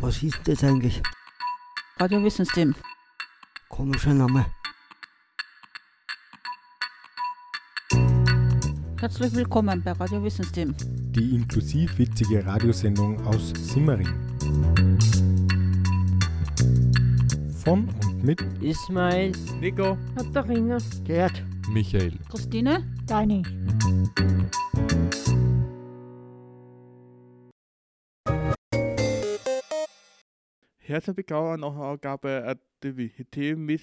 Was ist das eigentlich? Radiowissensystem. Komischer Name. Herzlich willkommen bei Radiowissensystem. Die inklusiv witzige Radiosendung aus Simmering. Von und mit Ismail, Nico, Katharina, Gerd. Michael. Christine? Deine. herzlich willkommen nach Aufgabe Aktivität mit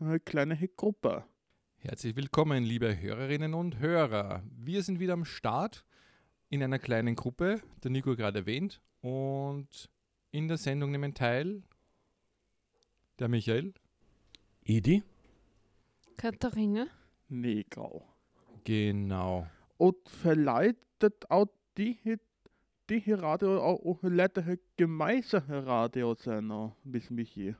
einer kleinen Gruppe. Herzlich willkommen, liebe Hörerinnen und Hörer. Wir sind wieder am Start in einer kleinen Gruppe, der Nico gerade erwähnt, und in der Sendung nehmen teil der Michael, Edi? Katharina, Negau. Genau. Und das auch die, die hier Radio auch leider gemeinsame Radio sein, noch, bis mich hier.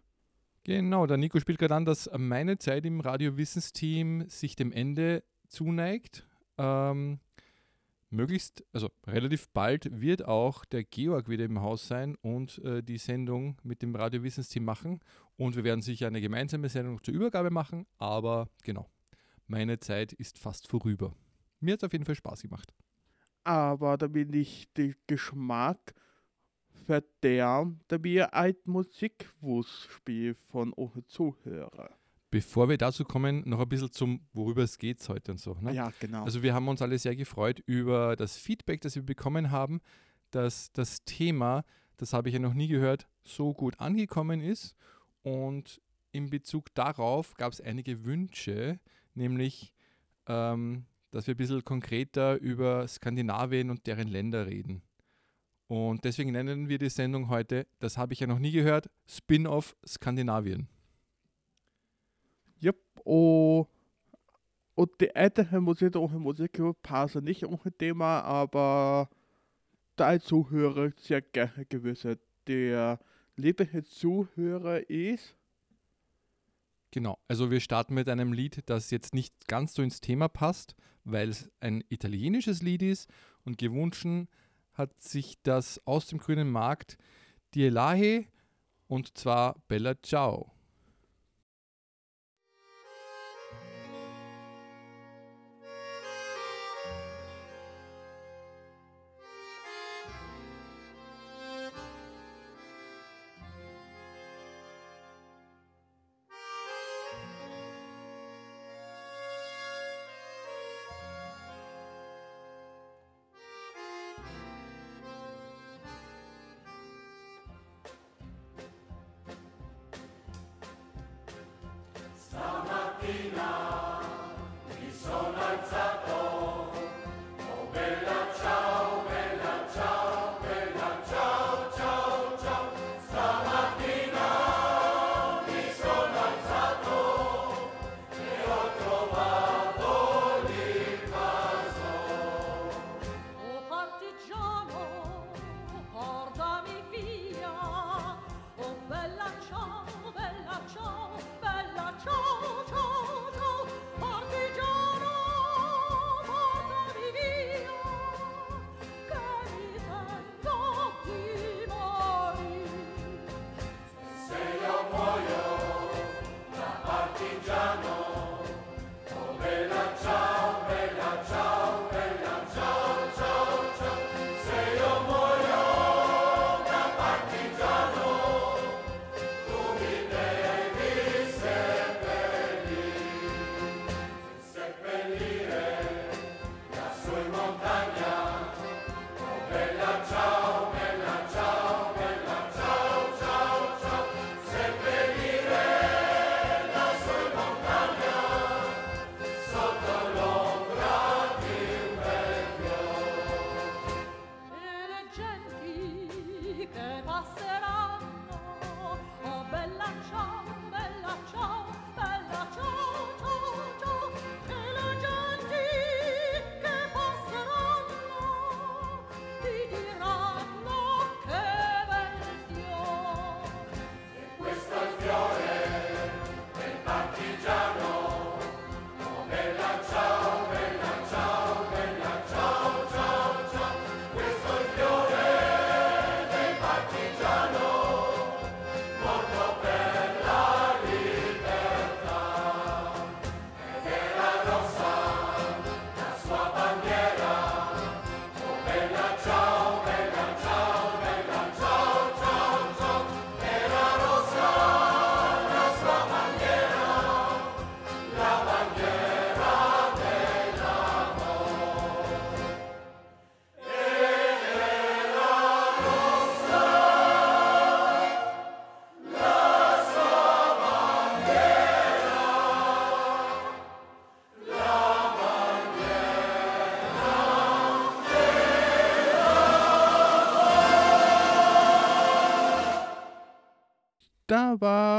Genau, der Nico spielt gerade an, dass meine Zeit im Radiowissens-Team sich dem Ende zuneigt. Ähm, möglichst, also relativ bald wird auch der Georg wieder im Haus sein und äh, die Sendung mit dem Radiowissens-Team machen. Und wir werden sicher eine gemeinsame Sendung zur Übergabe machen, aber genau, meine Zeit ist fast vorüber. Mir hat es auf jeden Fall Spaß gemacht. Aber da bin ich den Geschmack verderbt, da wir ein Musikwurst spielen von unseren Zuhörern. Bevor wir dazu kommen, noch ein bisschen zum, worüber es geht heute und so. Ne? Ja, genau. Also wir haben uns alle sehr gefreut über das Feedback, das wir bekommen haben, dass das Thema, das habe ich ja noch nie gehört, so gut angekommen ist. Und in Bezug darauf gab es einige Wünsche, nämlich, ähm, dass wir ein bisschen konkreter über Skandinavien und deren Länder reden. Und deswegen nennen wir die Sendung heute, das habe ich ja noch nie gehört, Spin-off Skandinavien. Yep, und, und die ältere Musik und Musik passen nicht unter Thema, aber da Zuhörer sehr gerne gewisse. Der liebe Zuhörer ist. Genau, also wir starten mit einem Lied, das jetzt nicht ganz so ins Thema passt, weil es ein italienisches Lied ist und gewünscht hat sich das aus dem grünen Markt Die Elahe und zwar Bella Ciao.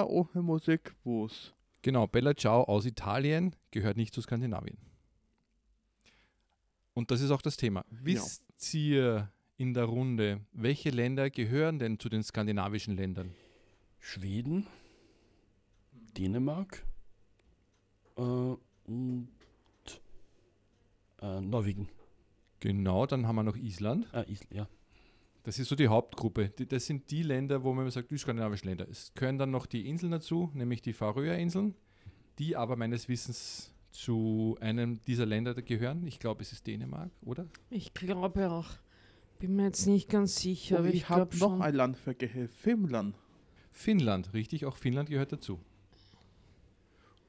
Bella ohne Musik was. Genau, Bella Ciao aus Italien gehört nicht zu Skandinavien. Und das ist auch das Thema. Wisst ihr in der Runde, welche Länder gehören denn zu den skandinavischen Ländern? Schweden, Dänemark äh, und äh, Norwegen. Genau, dann haben wir noch Island. Ah, Island, ja. Das ist so die Hauptgruppe. Die, das sind die Länder, wo man sagt, die skandinavischen Länder. Es gehören dann noch die Inseln dazu, nämlich die Färöerinseln, die aber meines Wissens zu einem dieser Länder gehören. Ich glaube, es ist Dänemark, oder? Ich glaube auch. Bin mir jetzt nicht ganz sicher, Und aber ich ich habe glaube noch ein Land vergessen, Finnland. Finnland, richtig, auch Finnland gehört dazu.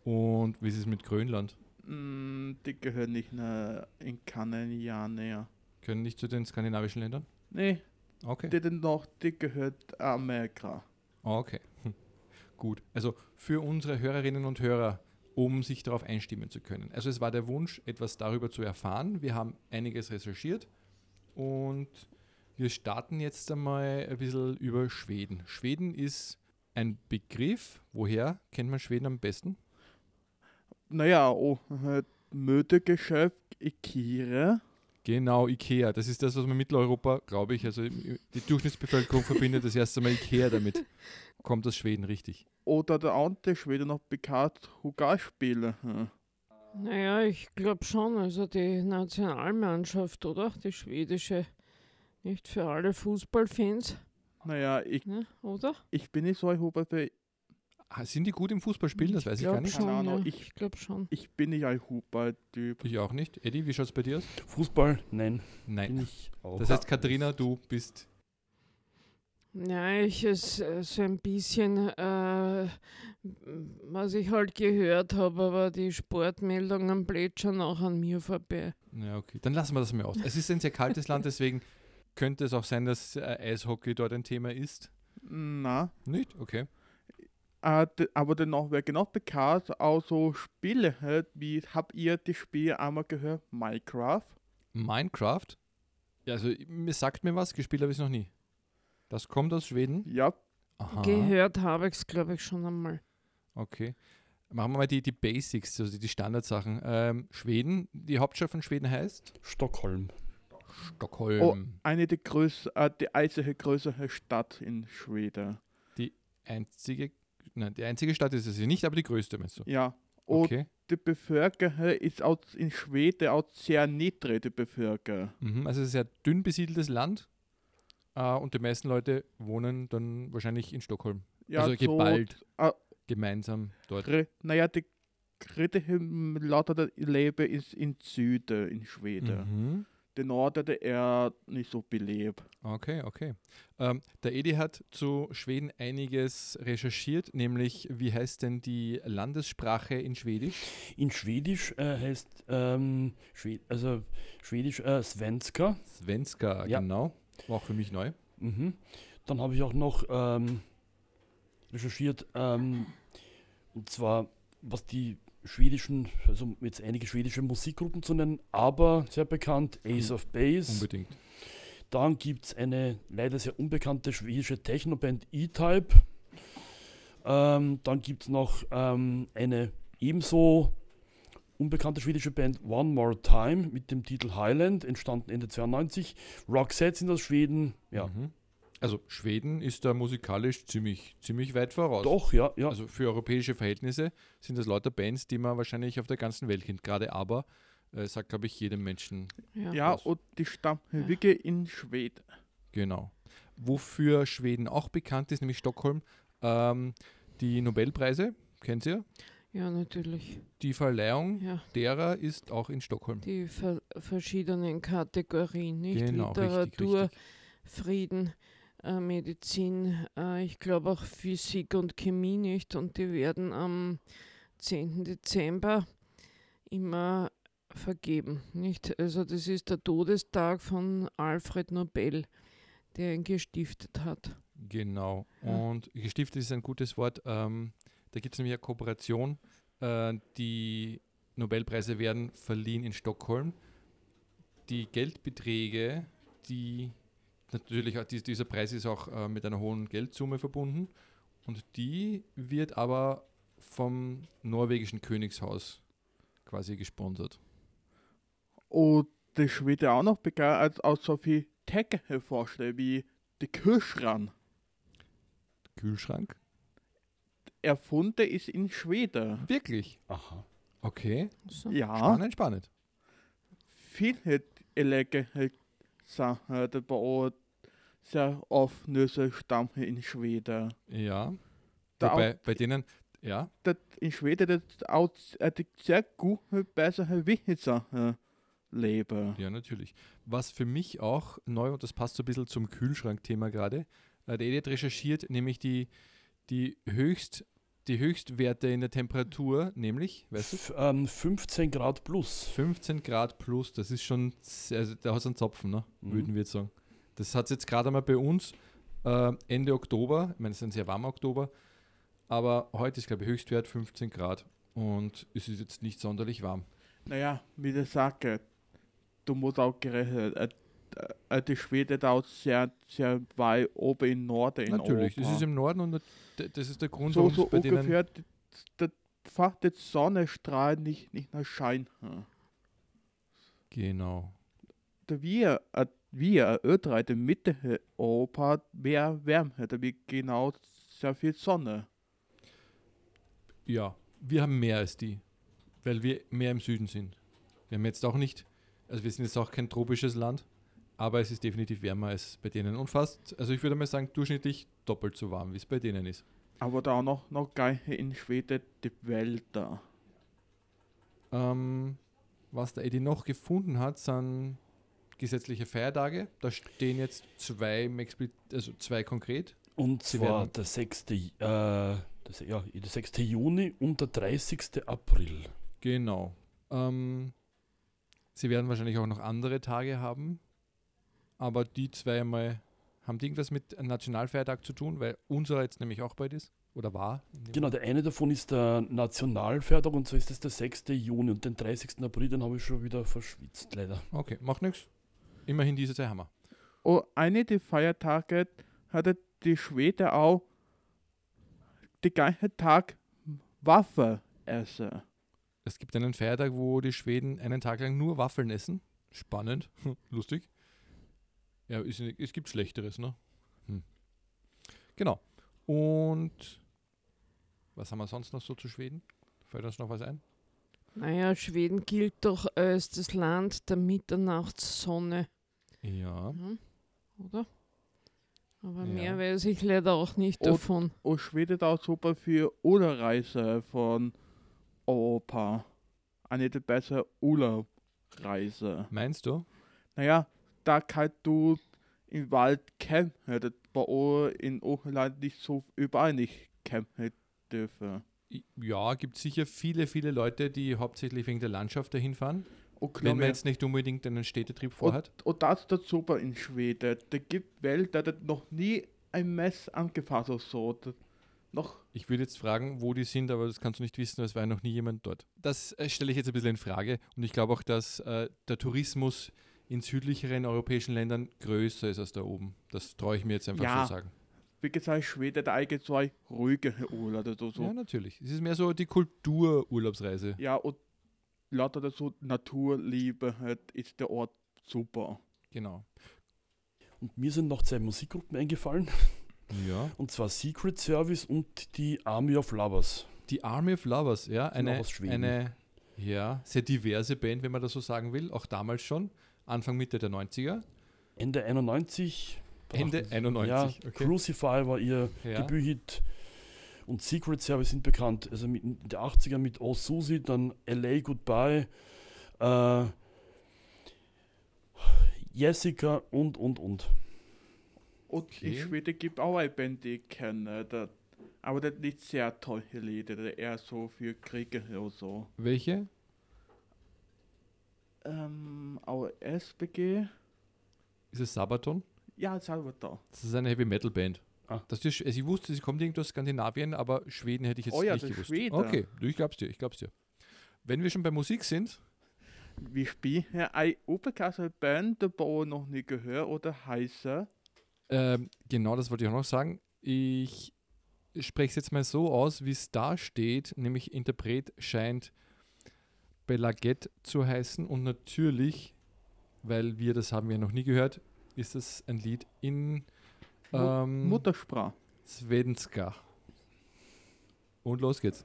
Und wie ist es mit Grönland? Mm, die gehören nicht mehr in keinen näher. Können nicht zu den skandinavischen Ländern? Nee, Okay. die, denn noch, die gehört Amerika. Okay. Hm. Gut. Also für unsere Hörerinnen und Hörer, um sich darauf einstimmen zu können. Also es war der Wunsch, etwas darüber zu erfahren. Wir haben einiges recherchiert und wir starten jetzt einmal ein bisschen über Schweden. Schweden ist ein Begriff. Woher kennt man Schweden am besten? Naja, oh, äh, Mödegeschäft, Ikea. Genau, Ikea. Das ist das, was man in Mitteleuropa, glaube ich, also die Durchschnittsbevölkerung verbindet das erste Mal Ikea damit. Kommt aus Schweden, richtig. Oder der andere Schwede noch bekannt, Hugar-Spiele. Hm. Naja, ich glaube schon. Also die Nationalmannschaft, oder? Die schwedische. Nicht für alle Fußballfans, Naja, ich, ne? oder? ich bin nicht so ein Huber, Ah, Sind die gut im Fußballspielen? Das weiß ich gar glaub nicht. Schon, Keine Ahnung, ja. ich- Ich glaube schon. ich bin nicht ein Huber-Typ. Ich auch nicht. Eddie, wie schaut es bei dir aus? Fußball, nein, bin Nein. ich auch. Das heißt, Katharina, du bist. Ja, ich es äh, so ein bisschen, äh, was ich halt gehört habe, aber die Sportmeldungen plätschern auch an mir vorbei. Ja, okay. Dann lassen wir das mal aus. Es ist ein sehr kaltes Land, deswegen könnte es auch sein, dass äh, Eishockey dort ein Thema ist. Na, Nicht? Okay. Äh, aber dennoch wäre genau bekannt, auch so Spiele, halt, wie habt ihr die Spiele einmal gehört? Minecraft? Minecraft? Ja, also mir sagt mir was, gespielt habe ich es noch nie. Das kommt aus Schweden. Ja, Aha. Gehört habe ich es, glaube ich, schon einmal. Okay. Machen wir mal die, die Basics, also die Standardsachen. Ähm, Schweden, die Hauptstadt von Schweden heißt Stockholm. Stockholm. Oh. eine der größ äh, die einzige größere Stadt in Schweden. Einzige, nein, die einzige Stadt ist es nicht, aber die größte, meinst du? Ja. Und Okay. die Bevölkerung ist auch in Schweden auch sehr niedrig, die Bevölkerung. Mhm, also sehr dünn besiedeltes Land äh, und die meisten Leute wohnen dann wahrscheinlich in Stockholm. Ja, also so, geballt äh, gemeinsam dort. Naja, die kritische lauter Leben ist in Süden in Schweden. Mhm. Der Norden der eher nicht so belebt. Okay, okay. Ähm, der Edi hat zu Schweden einiges recherchiert, nämlich wie heißt denn die Landessprache in Schwedisch? In Schwedisch äh, heißt, ähm, Schwed also Schwedisch äh, Svenska. Svenska, Ja. genau. War auch für mich neu. Mhm. Dann habe ich auch noch ähm, recherchiert, ähm, und zwar was die schwedischen, also jetzt einige schwedische Musikgruppen zu nennen, aber sehr bekannt, Ace of Base. Unbedingt. Dann gibt es eine leider sehr unbekannte schwedische Technoband E-Type. Ähm, dann gibt es noch ähm, eine ebenso unbekannte schwedische Band One More Time mit dem Titel Highland, entstanden Ende 92. Roxette sind aus Schweden. Ja, Mhm. Also Schweden ist da musikalisch ziemlich, ziemlich weit voraus. doch, ja, ja. Also für europäische Verhältnisse sind das lauter Bands, die man wahrscheinlich auf der ganzen Welt kennt. Gerade aber äh, sagt, glaube ich, jedem Menschen Ja. Ja, und die stammen wirklich in Schweden. genau. Wofür Schweden auch bekannt ist, nämlich Stockholm, ähm, die Nobelpreise, kennt ihr? ja, natürlich. Die Verleihung Ja. derer ist auch in Stockholm. Die ver verschiedenen Kategorien, nicht? Genau, richtig, Literatur, richtig. Frieden, äh, Medizin, äh, ich glaube auch Physik und Chemie nicht. Und die werden am 10. Dezember immer vergeben, nicht? Also das ist der Todestag von Alfred Nobel, der ihn gestiftet hat. Genau. Und gestiftet ist ein gutes Wort. Ähm, da gibt es nämlich eine Kooperation. Äh, die Nobelpreise werden verliehen in Stockholm. Die Geldbeträge, die natürlich, auch, dies- dieser Preis ist auch äh, mit einer hohen Geldsumme verbunden. Und die wird aber vom norwegischen Königshaus quasi gesponsert. Und das wird ja auch noch bekannt als auch so viel Tech hervorstellen, wie die Kühlschrank. Kühlschrank? Erfunden ist in Schweden. Wirklich? Aha. Okay. So. Ja, Spannend, spannend. viele elektrische Sachen, die bei sehr oft Nüsse stammen in Schweden. Ja. Da Wobei, bei denen, ja, das in Schweden das auch die sehr gut bessere Sachen leben. ja, natürlich. Was für mich auch neu, und das passt so ein bisschen zum Kühlschrank-Thema gerade, äh, der Edith recherchiert nämlich die, die, Höchst, die Höchstwerte in der Temperatur, nämlich, weißt du, F ähm, 15 Grad plus. 15 Grad plus, das ist schon, sehr- also da hast du einen Zopfen, ne? Mhm. würden wir jetzt sagen. Das hat es jetzt gerade einmal bei uns äh, Ende Oktober, ich meine, es ist ein sehr warmer Oktober, aber heute ist, glaube ich, Höchstwert 15 Grad und es ist jetzt nicht sonderlich warm. Naja, wie ich sage, du musst auch gerechnet, äh, äh, die Schweden da auch sehr, sehr weit oben im Norden in Natürlich, das Europa. ist im Norden und das ist der Grund, so, warum so es bei denen... ungefähr, die- die- fast die Sonnenstrahl nicht, nicht mehr scheint. Genau. Da wir, äh, wir Österreich in Mitte Europa mehr Wärme, da wir genau sehr viel Sonne. Ja, wir haben mehr als die, weil wir mehr im Süden sind. Wir haben jetzt auch nicht, also wir sind jetzt auch kein tropisches Land, aber es ist definitiv wärmer als bei denen und fast, also ich würde mal sagen, durchschnittlich doppelt so warm, wie es bei denen ist. Aber da auch noch, noch geil in Schweden die Wälder. Ähm, was der Eddie noch gefunden hat, sind gesetzliche Feiertage. Da stehen jetzt zwei, also zwei konkret. Und Sie zwar der 6. Äh, das, ja, der 6. Juni und der 30. April. Genau. Ähm, sie werden wahrscheinlich auch noch andere Tage haben, aber die zwei einmal, haben die irgendwas mit Nationalfeiertag zu tun, weil unser jetzt nämlich auch bald ist oder war. Genau, der eine davon ist der Nationalfeiertag und so ist das der 6. Juni und den 30. April, den habe ich schon wieder verschwitzt, leider. Okay, macht nichts. Immerhin diese zwei Hammer. Und eine der Feiertage hatte die Schweden auch den ganzen Tag Waffe essen. Es gibt einen Feiertag, wo die Schweden einen Tag lang nur Waffeln essen. Spannend, lustig. Ja, ist, es gibt Schlechteres, ne? Hm. Genau. Und was haben wir sonst noch so zu Schweden? Fällt uns noch was ein? Naja, Schweden gilt doch als das Land der Mitternachtssonne, Ja. hm? oder? Aber Ja. mehr weiß ich leider auch nicht Und- davon. Und Schweden auch super für Urlaubreise von Europa. Eine der besseren Urlaubreise. Meinst du? Naja, da kannst du im Wald campen. Das bei in Oberland nicht so überall nicht campen dürfen. Ja, gibt sicher viele, viele Leute, die hauptsächlich wegen der Landschaft dahin fahren. Und Wenn man jetzt nicht unbedingt einen Städtetrip vorhat. Und, und das ist das super in Schweden. Da gibt Welt, da hat noch nie ein Mess angefasst oder so. Das noch Ich würde jetzt fragen, wo die sind, aber das kannst du nicht wissen, es war noch nie jemand dort. Das äh, stelle ich jetzt ein bisschen in Frage und ich glaube auch, dass äh, der Tourismus in südlicheren europäischen Ländern größer ist als da oben. Das traue ich mir jetzt einfach Ja. so sagen. wie gesagt, Schweden der eigene zwei ruhige Urlaub oder so. Ja, natürlich. Es ist mehr so die Kultururlaubsreise. Ja, und lauter das so Naturliebe halt, ist der Ort super. Genau. Und mir sind noch zwei Musikgruppen eingefallen, Ja. und zwar Secret Service und die Army of Lovers. Die Army of Lovers, ja, auch eine, aus Schweden. eine ja, sehr diverse Band, wenn man das so sagen will. Auch damals schon, Anfang, Mitte der 90er. Ende 91. Ende brachten- 91, Ja, okay. Crucify war ihr Ja. Debüthit. Und Secret Service sind bekannt. Also mit, in den 80er mit Oh Susie, dann LA Goodbye, äh, Jessica und, und, und. Und Okay. in Schweden gibt auch eine Band, die ich kenne. Das, aber das nicht sehr tolle Lieder, das eher so für Kriege oder so. Welche? Ähm, auch SBG. Ist es Sabaton? Ja, Salvador. Das ist eine Heavy Metal Band. Ah. Das ist, also ich wusste, sie kommt irgendwo aus Skandinavien, aber Schweden hätte ich jetzt Oh ja, nicht das gewusst. Schweden. Okay, du, ich glaub's dir, ich glaub's dir. Wenn wir schon bei Musik sind, Wir spielen ja eine unbekannte Band, die Bauer noch nie gehört oder heiße. ähm, genau das wollte ich auch noch sagen. Ich spreche es jetzt mal so aus, wie es da steht, nämlich Interpret scheint Belaget zu heißen und natürlich, weil wir das haben wir noch nie gehört, ist es ein Lied in Ähm, Muttersprache. Svenska. Und los geht's.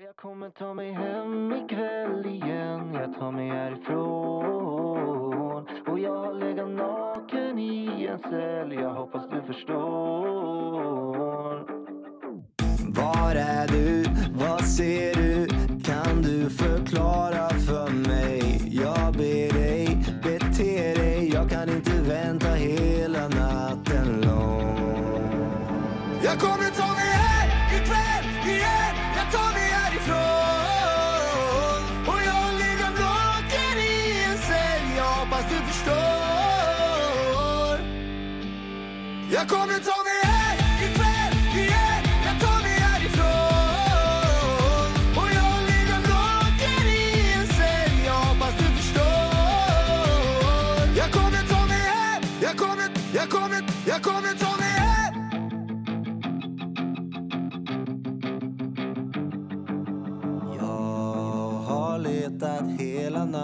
Jeg kommer ta meg hjem i kveld igjen, tar meg herifrån. Og jeg har ligget naken i en cell, jeg hoppas du forstår. Var er du? Hva ser du? Kan du forklare? kommer ta meg her i kveld igjen. Jeg tar meg herifra. Og jag ligger blocken i en cell. Jeg hoppas du forstår. Jeg kommer ta meg her i kveld igjen. Jeg tar meg her. Jeg jeg kommer, jeg kommer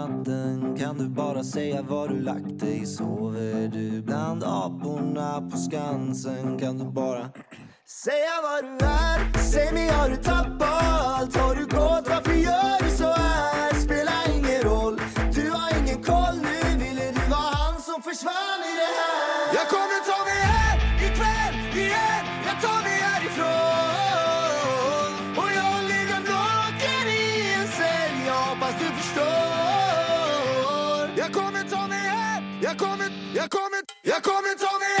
natten Kan du bara säga var du lagt dig? Sover du bland aporna på Skansen? Kan du bara säga var du är? Säg mig, har du tappat? Har du gått? Varför gör kommer, jag kommer, jag kommer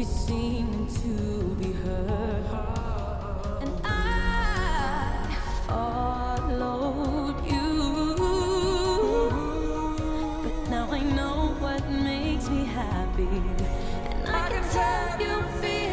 be seen and to be heard. And I followed you. But now I know what makes me happy. And I can tell you feel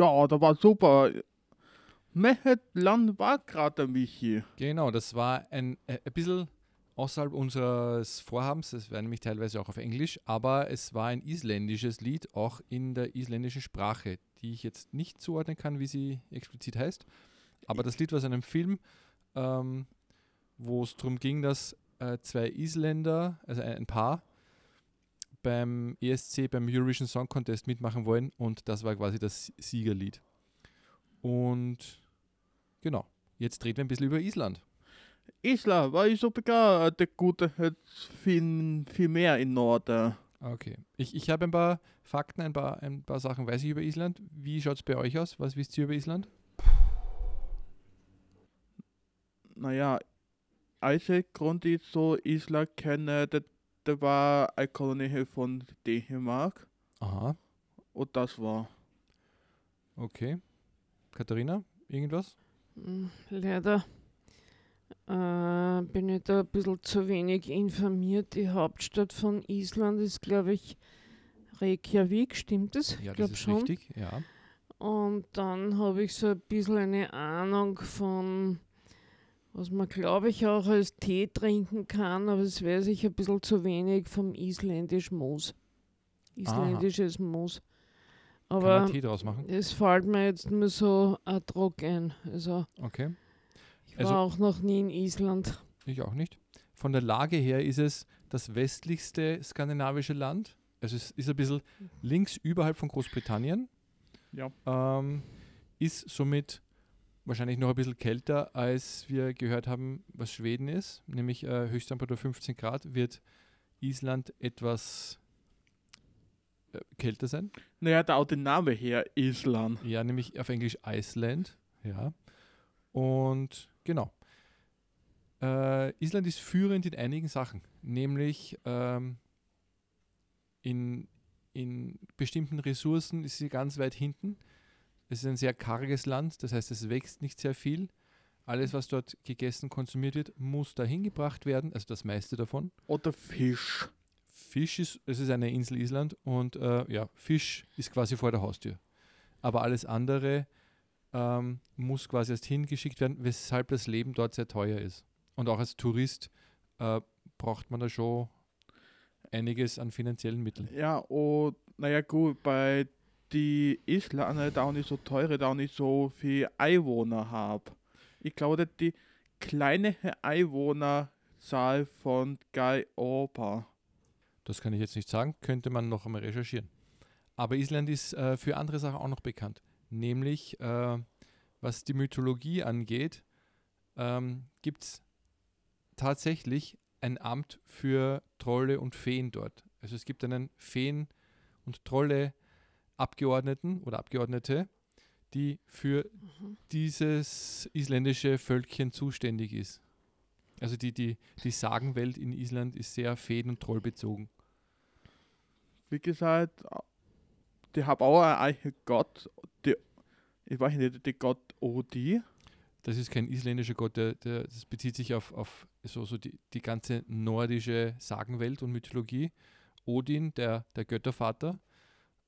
Ja, da war super. Welches Land war gerade Michi? Genau, das war ein, äh, ein bisschen außerhalb unseres Vorhabens. Das wäre nämlich teilweise auch auf Englisch, aber es war ein isländisches Lied, auch in der isländischen Sprache, die ich jetzt nicht zuordnen kann, wie sie explizit heißt. Aber das Lied war aus einem Film, ähm, wo es darum ging, dass äh, zwei Isländer, also ein Paar, beim ESC, beim Eurovision Song Contest mitmachen wollen und das war quasi das Siegerlied. Und genau, jetzt reden wir ein bisschen über Island. Island war ich so begeistert. Der Gute hat viel, viel mehr in Norden. Okay. Ich, ich habe ein paar Fakten, ein paar, ein paar Sachen weiß ich über Island. Wie schaut es bei euch aus? Was wisst ihr über Island? Naja, einzige Grund, ich so Island kenne, das, das war eine Kolonie von Dänemark. Aha, Und das war. okay. Katharina, irgendwas? Mm, Leider äh, bin ich da ein bisschen zu wenig informiert. Die Hauptstadt von Island ist, glaube ich, Reykjavik, stimmt es? Ja, ich das glaube ist schon. richtig. Ja. Und dann habe ich so ein bisschen eine Ahnung von, was man, glaube ich, auch als Tee trinken kann, aber das weiß ich ein bisschen zu wenig vom isländischen Moos. Isländisches Moos. Kann Aber man Tee draus machen? es fällt mir jetzt nur so ad hoc ein. Also Okay. ich Also- war auch noch nie in Island. Ich auch nicht. Von der Lage her ist es das westlichste skandinavische Land. Also es ist ein bisschen links überhalb von Großbritannien. Ja. Ähm, ist somit wahrscheinlich noch ein bisschen kälter, als wir gehört haben, was Schweden ist. Nämlich äh, Höchsttemperatur 15 Grad wird Island etwas äh, kälter sein. Naja, da auch der Name her, Island. Ja, nämlich auf Englisch Iceland. Ja. Und genau. Äh, Island ist führend in einigen Sachen, nämlich ähm, in, in bestimmten Ressourcen ist sie ganz weit hinten. Es ist ein sehr karges Land, das heißt, es wächst nicht sehr viel. Alles, was dort gegessen, konsumiert wird, muss dahin gebracht werden, also das meiste davon. Oder Fisch. Fisch ist, es ist eine Insel Island und äh, ja, Fisch ist quasi vor der Haustür. Aber alles andere ähm, muss quasi erst hingeschickt werden, weshalb das Leben dort sehr teuer ist. Und auch als Tourist äh, braucht man da schon einiges an finanziellen Mitteln. Ja, und naja gut, bei die Island da auch nicht so teure, da auch nicht so viel Einwohner haben. Ich glaube, die kleine Einwohnerzahl von Europa. Das kann ich jetzt nicht sagen, könnte man noch einmal recherchieren. Aber Island ist äh, für andere Sachen auch noch bekannt. Nämlich, äh, was die Mythologie angeht, ähm, gibt es tatsächlich ein Amt für Trolle und Feen dort. Also es gibt einen Feen- und Trolle-Abgeordneten oder Abgeordnete, die für dieses isländische Völkchen zuständig ist. Also die, die, die Sagenwelt in Island ist sehr Feen- und Trollbezogen. Wie gesagt, die haben auch einen eigenen Gott. Die, ich weiß nicht, der Gott Odi. Das ist kein isländischer Gott, der, der, das bezieht sich auf, auf so, so die, die ganze nordische Sagenwelt und Mythologie. Odin, der, der Göttervater,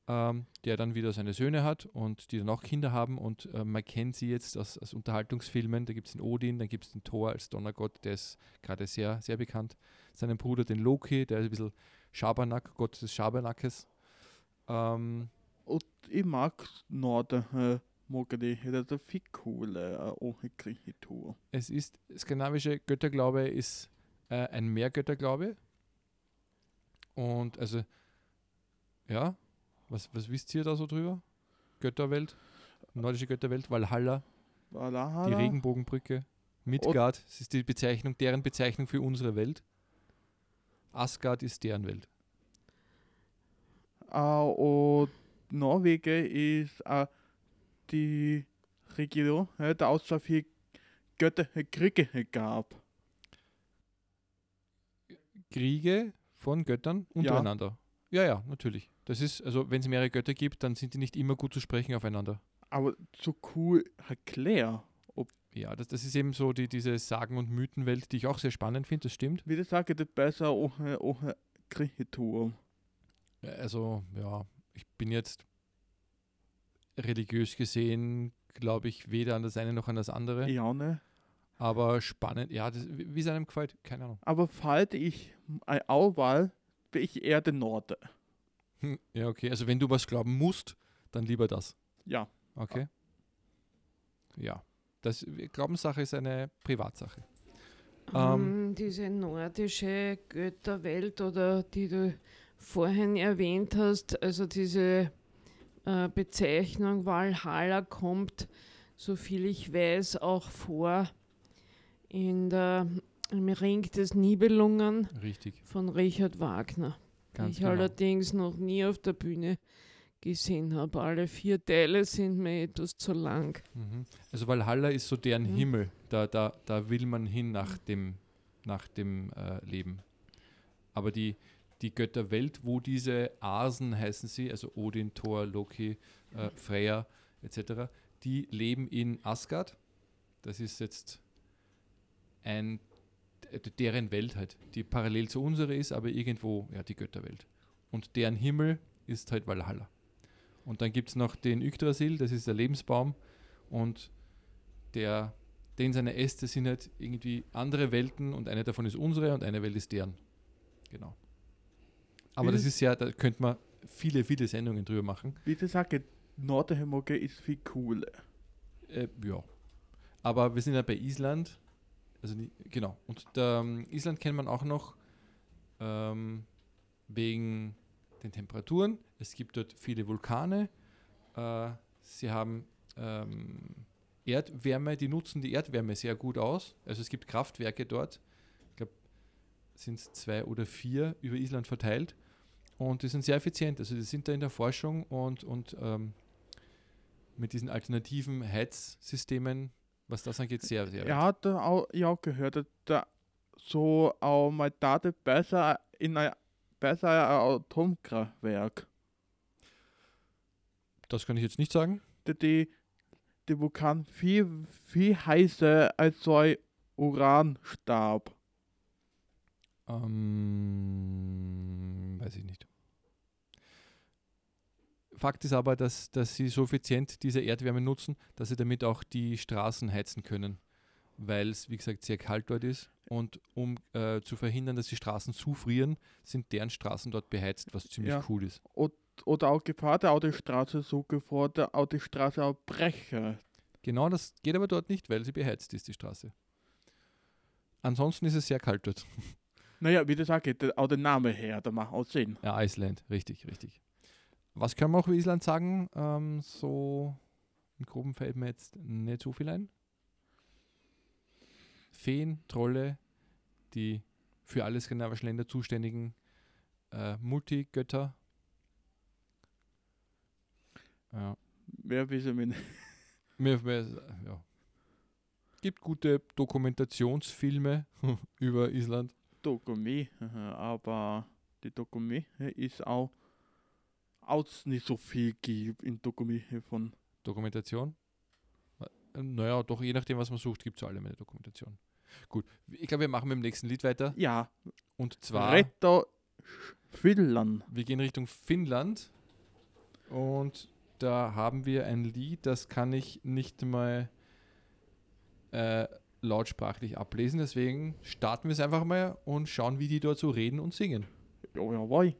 ähm, der dann wieder seine Söhne hat und die dann auch Kinder haben und äh, man kennt sie jetzt aus, aus Unterhaltungsfilmen. Da gibt es den Odin, dann gibt es den Thor als Donnergott, der ist gerade sehr, sehr bekannt. Seinen Bruder, den Loki, der ist ein bisschen Schabernack, Gott des Schabernackes. Ähm, Und ich mag Norden, äh, mag die, ist viel cooler, äh, ohne Kriegstour. es ist, skandinavische Götterglaube ist äh, ein Mehrgötterglaube. Und also, ja, was, was wisst ihr da so drüber? Götterwelt, nordische Götterwelt, Valhalla, die Valhalla. Regenbogenbrücke, Midgard, das ist die Bezeichnung, deren Bezeichnung für unsere Welt. Asgard ist deren Welt. Äh, und Norwegen ist äh, die Region, äh, da auch so viel Götter, äh, Kriege gab. Kriege von Göttern untereinander. Ja, ja, natürlich. Das ist, also wenn es mehrere Götter gibt, dann sind die nicht immer gut zu sprechen aufeinander. Aber so cool erklär. Ja, das, das ist eben so die, diese Sagen- und Mythenwelt, die ich auch sehr spannend finde, das stimmt. Wie gesagt, das besser ohne, ohne Kriegstour. Also, ja, ich bin jetzt religiös gesehen, glaube ich, weder an das eine noch an das andere. Ja, ne? Aber spannend, ja, das, wie es einem gefällt, keine Ahnung. Aber falls ich eine Auswahl, bin ich eher der Norden. Hm, Ja, okay. Also wenn du was glauben musst, dann lieber das. Ja. Okay. Ja. Das Glaubenssache ist eine Privatsache. Ähm, Ähm, diese nordische Götterwelt oder die du vorhin erwähnt hast, also diese äh, Bezeichnung Valhalla kommt, soviel ich weiß, auch vor in der, im Ring des Nibelungen Richtig. von Richard Wagner. Ganz ich genau. allerdings noch nie auf der Bühne gesehen habe. Alle vier Teile sind mir etwas zu lang. Mhm. Also Valhalla ist so deren Mhm. Himmel. Da, da, da will man hin nach dem, nach dem äh, Leben. Aber die, die Götterwelt, wo diese Asen heißen sie, also Odin, Thor, Loki, äh, Freya etc., die leben in Asgard. Das ist jetzt ein, deren Welt halt, die parallel zu unserer ist, aber irgendwo ja, die Götterwelt. Und deren Himmel ist halt Valhalla. Und dann gibt es noch den Yggdrasil, das ist der Lebensbaum. Und der, den seine Äste sind halt irgendwie andere Welten und eine davon ist unsere und eine Welt ist deren. Genau. Aber Wie das ist ja, da könnte man viele, viele Sendungen drüber machen. Wie ich sage, Nordhemmoge ist viel cooler. Äh, ja. Aber wir sind ja bei Island. Also nie, genau. Und ähm, Island kennt man auch noch ähm, wegen den Temperaturen. Es gibt dort viele Vulkane. Äh, sie haben ähm, Erdwärme, die nutzen die Erdwärme sehr gut aus. Also es gibt Kraftwerke dort. Ich glaube, sind es zwei oder vier über Island verteilt. Und die sind sehr effizient. Also die sind da in der Forschung und, und ähm, mit diesen alternativen Heizsystemen, was das angeht, sehr, sehr. Ich hatte auch, ich auch gehört, dass da so auch meine Daten besser in ein besser Atomkraftwerk. Das kann ich jetzt nicht sagen. Die, die, die Vulkan viel, viel heißer als so ein Uranstab. Ähm, weiß ich nicht. Fakt ist aber, dass, dass sie so effizient diese Erdwärme nutzen, dass sie damit auch die Straßen heizen können, weil es, wie gesagt, sehr kalt dort ist. Und um äh, zu verhindern, dass die Straßen zufrieren, sind deren Straßen dort beheizt, was ziemlich Ja. cool ist. Oder auch gefahren, auch die Straße so gefahren, auch die Straße auch brechen. Genau das geht aber dort nicht, weil sie beheizt ist, die Straße. Ansonsten ist es sehr kalt dort. Naja, wie du sagst, auch der Name her, der macht auch Sinn. Ja, Iceland, richtig, richtig. Was können wir auch über Island sagen? Ähm, so im Groben fällt mir jetzt nicht so viel ein. Feen, Trolle, die für alle skandinavischen Länder zuständigen äh, Multigötter. Ja. Mehr wissen wir nicht. Mir, mir, ja. Gibt gute Dokumentationsfilme über Island. Dokumi, aha, aber die Dokumi ist auch, auch nicht so viel gibt in Dokumi von. Dokumentation? Naja, doch je nachdem, was man sucht, gibt es alle meine Dokumentation. Gut, ich glaube, wir machen mit dem nächsten Lied weiter. Ja, Und zwar, Retter Finnland. wir gehen Richtung Finnland. Und da haben wir ein Lied, das kann ich nicht mal äh, lautsprachlich ablesen. Deswegen starten wir es einfach mal und schauen, wie die dort so reden und singen. Ja, jawohl.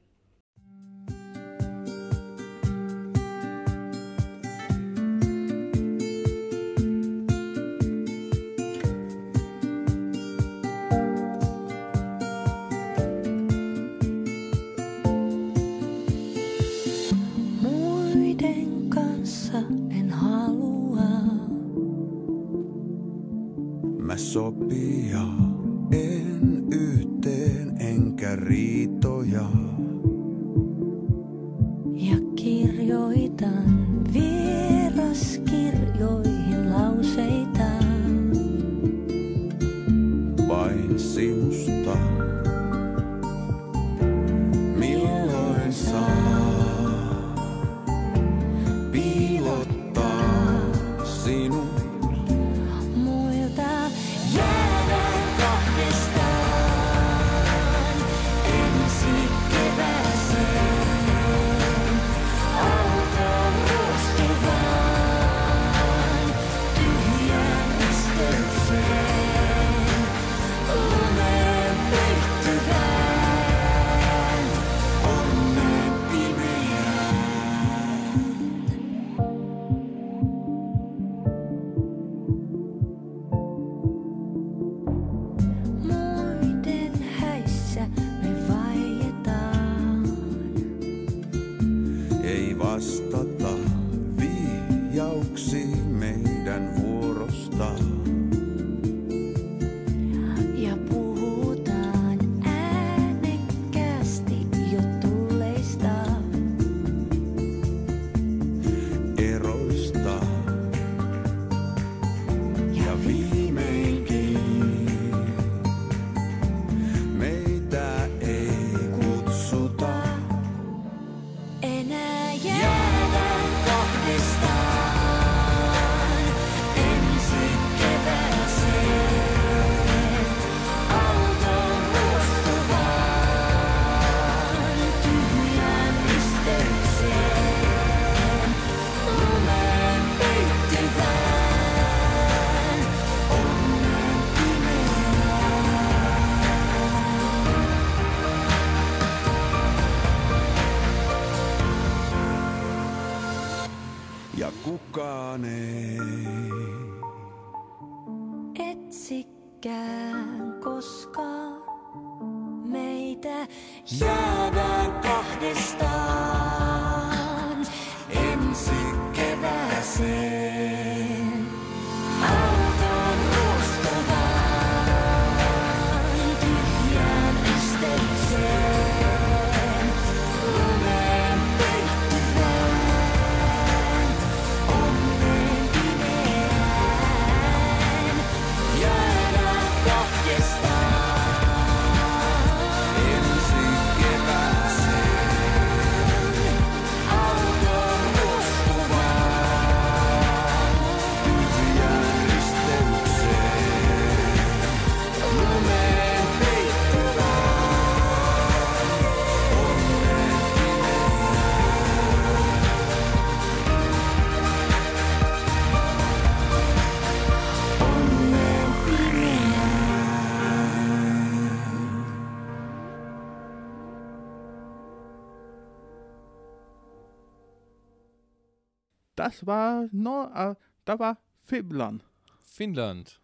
Das war, no, äh, da war Finnland. Finnland.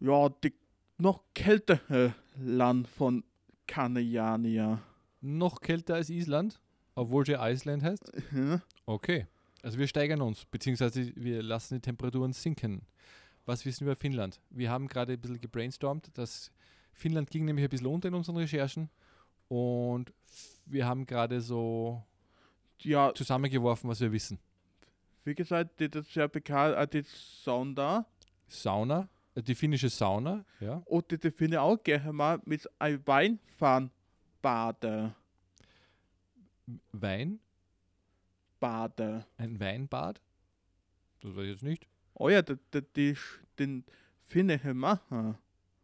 Ja, die noch kältere Land von Kanadier. Noch kälter als Island, obwohl sie Iceland heißt. Ja. Okay. Also wir steigern uns, beziehungsweise wir lassen die Temperaturen sinken. Was wissen wir über Finnland? Wir haben gerade ein bisschen gebrainstormt, dass Finnland ging nämlich ein bisschen unter in unseren Recherchen und wir haben gerade so Ja, zusammengeworfen, was wir wissen. wie gesagt, das ist sehr bekannt, äh, die Sauna. Sauna, äh, die finnische Sauna, ja. Und die, die finde auch gerne mal mit einem Wein fahren. Bade. Wein, Bade. ein Weinbad. Das weiß ich jetzt nicht. Oh ja, die, die, die den Finnen machen.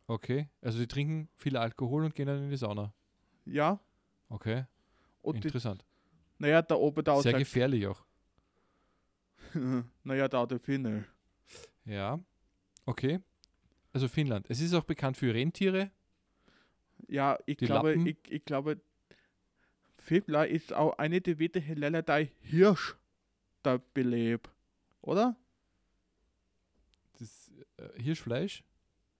Okay, also sie trinken viel Alkohol und gehen dann in die Sauna. Ja. Okay, Und die, interessant. Naja, da oben da Sehr gefährlich auch. naja, da der Finne. Ja, okay. Also Finnland. Es ist auch bekannt für Rentiere. Ja, ich Die glaube, Lappen? ich, ich glaube, Finnland ist auch eine der wenigen Länder, die Hirsch da belebt. Oder? Das äh, Hirschfleisch.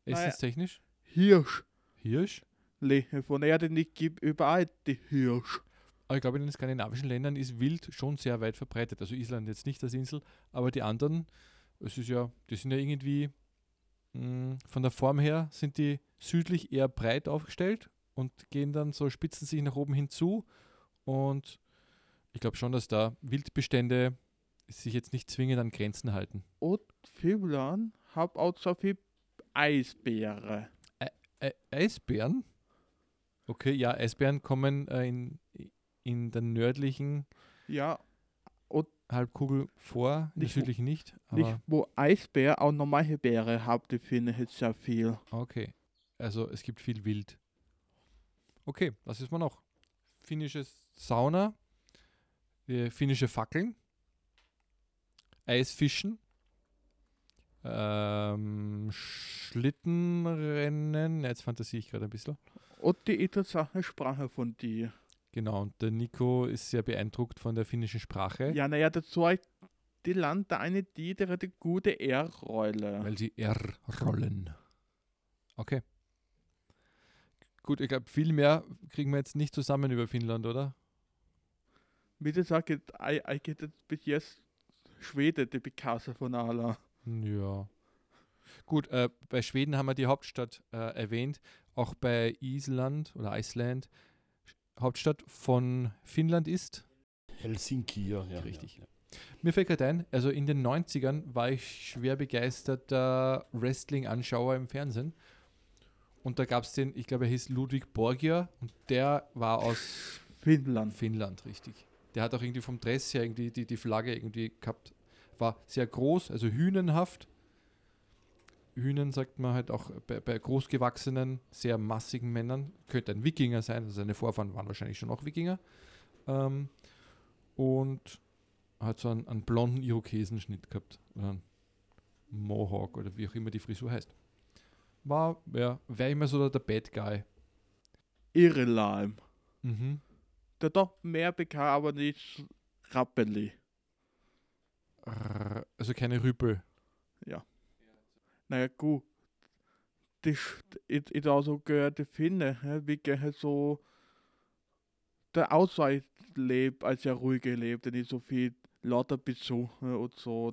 Naja. Essenstechnisch. Hirsch. Hirsch. Leben von Erde nicht gibt überall die Hirsch. Aber ich glaube, in den skandinavischen Ländern ist Wild schon sehr weit verbreitet. Also Island jetzt nicht als Insel, aber die anderen, es ist ja, die sind ja irgendwie mh, von der Form her sind die südlich eher breit aufgestellt und gehen dann so, spitzen sich nach oben hinzu. Und ich glaube schon, dass da Wildbestände sich jetzt nicht zwingend an Grenzen halten. Und Finnland hat auch so viel Eisbeere. Ä Eisbären? Okay, ja, Eisbären kommen äh, in, in der nördlichen Ja, Halbkugel vor, Nicht wo- südlichen nicht. Nicht wo Eisbär, auch normale Beere habt, die Finnen jetzt sehr viel. Okay. Also es gibt viel Wild. Okay, was ist man noch? Finnische Sauna, äh, finnische Fackeln, Eisfischen, ähm, Schlittenrennen, jetzt fantasiere ich gerade ein bisschen. Und die interessante Sprache von dir. Genau, und der Nico ist sehr beeindruckt von der finnischen Sprache, Ja, naja, das zeigt die Land da eine die, der hat eine gute R-Rolle. weil sie R-rollen. Okay. Gut, ich glaube, viel mehr kriegen wir jetzt nicht zusammen über Finnland, oder? Wie gesagt, ich, ich geht jetzt bis jetzt Schwede, die Picasso von aller. Ja. Gut, äh, bei Schweden haben wir die Hauptstadt äh, erwähnt. Auch bei Island oder Iceland. Hauptstadt von Finnland ist. Helsinki, ja. ja Richtig. Ja. Mir fällt gerade ein, also in den 90ern war ich schwer begeisterter Wrestling-Anschauer im Fernsehen. Und da gab es den, ich glaube, er hieß Ludwig Borgia und der war aus Finnland. Finnland, richtig. Der hat auch irgendwie vom Dress her irgendwie die, die Flagge irgendwie gehabt. War sehr groß, also hünenhaft. Hühnen sagt man halt auch bei, bei großgewachsenen, sehr massigen Männern. Könnte ein Wikinger sein, also seine Vorfahren waren wahrscheinlich schon auch Wikinger. Ähm, und hat so einen, einen blonden Irokesenschnitt gehabt. Oder einen Mohawk oder wie auch immer die Frisur heißt. War, ja, wäre immer so der, der Bad Guy. Irland. Mhm. Der doch mehr bekannt, aber nicht rappelig. R- Also keine Rüppel. Naja, gut. Das ist, ist auch so gehört, die Finne, wie gerne so der Ausweis lebt, als er ruhig lebt, und nicht so viel lauter Besuch und so.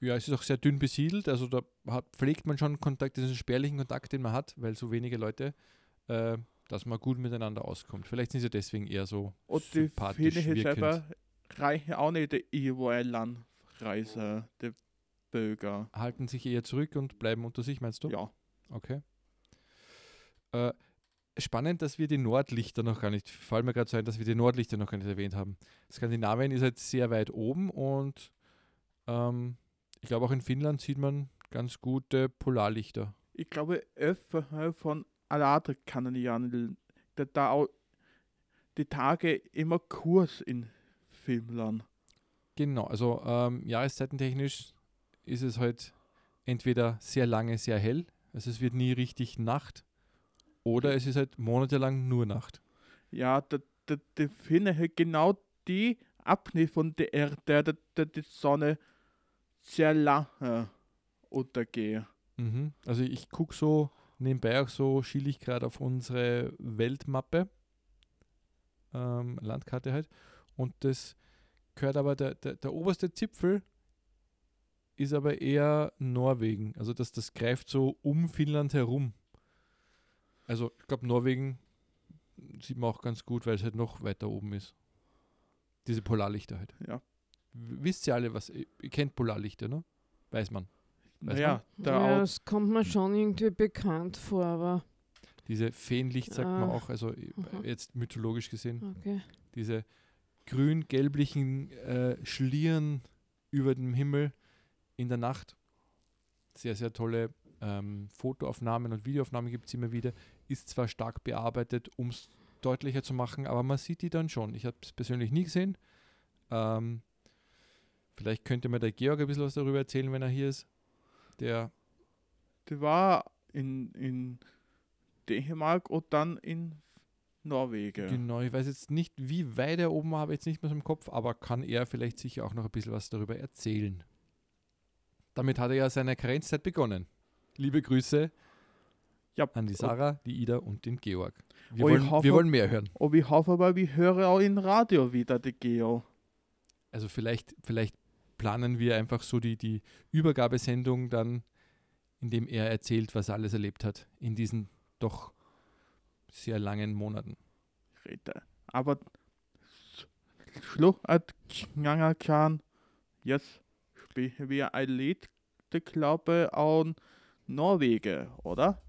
Ja, es ist auch sehr dünn besiedelt, also da hat, pflegt man schon Kontakt, diesen spärlichen Kontakt, den man hat, weil so wenige Leute, äh, dass man gut miteinander auskommt. Vielleicht sind sie deswegen eher so und die sympathisch Finne wirkend. selber reichen auch nicht irgendwo ein Land reisen, die Bürger. Halten sich eher zurück und bleiben unter sich, meinst du? Ja. Okay. Äh, spannend, dass wir die Nordlichter noch gar nicht, fällt mir gerade so ein, dass wir die Nordlichter noch gar nicht erwähnt haben. Skandinavien ist halt sehr weit oben und ähm, ich glaube auch in Finnland sieht man ganz gute Polarlichter. Ich glaube, öfter von Alade Kanadiern, da, da auch die Tage immer Kurs in Finnland. Genau, also ähm, jahreszeitentechnisch ist es halt entweder sehr lange sehr hell, also es wird nie richtig Nacht, oder es ist halt monatelang nur Nacht. Ja, da, da, die Finne hat genau die Abschnitt von der Erde, da, da die Sonne sehr lange untergeht. Mhm. Also ich gucke so nebenbei auch so, schiele ich gerade auf unsere Weltmappe, ähm, Landkarte halt, und das gehört aber, der, der, der oberste Zipfel ist aber eher Norwegen. Also das, das greift so um Finnland herum. Also ich glaube, Norwegen sieht man auch ganz gut, weil es halt noch weiter oben ist. Diese Polarlichter halt. Ja. W- Wisst ihr alle, was, ihr kennt Polarlichter, ne? Weiß man. Weiß Naja, da Ja, das kommt mir schon irgendwie bekannt vor, aber Diese Feenlicht sagt man Ah, auch, also äh, aha. jetzt mythologisch gesehen, okay. diese grün-gelblichen äh, Schlieren über dem Himmel in der Nacht. Sehr, sehr tolle ähm, Fotoaufnahmen und Videoaufnahmen gibt es immer wieder. Ist zwar stark bearbeitet, um es deutlicher zu machen, aber man sieht die dann schon. Ich habe es persönlich nie gesehen. Ähm, vielleicht könnte mir der Georg ein bisschen was darüber erzählen, wenn er hier ist. Der die war in, in Dänemark und dann in Norwegen. Genau, ich weiß jetzt nicht, wie weit er oben war, habe ich jetzt nicht mehr so im Kopf, aber kann er vielleicht sicher auch noch ein bisschen was darüber erzählen. Damit hat er ja seine Karenzzeit begonnen. Liebe Grüße Ja, an die Sarah, die Ida und den Georg. Wir, Oh, ich wollen, hoffe- wir wollen mehr hören. Und ich hoffe aber, wir hören auch im Radio wieder die Geo. Also vielleicht, vielleicht planen wir einfach so die, die Übergabesendung dann, indem er erzählt, was er alles erlebt hat in diesen doch sehr langen Monaten. Rede. Aber Schluss hat Knanger kann. Jetzt spielen wir ein Lied, ich glaube, aus Norwegen, oder?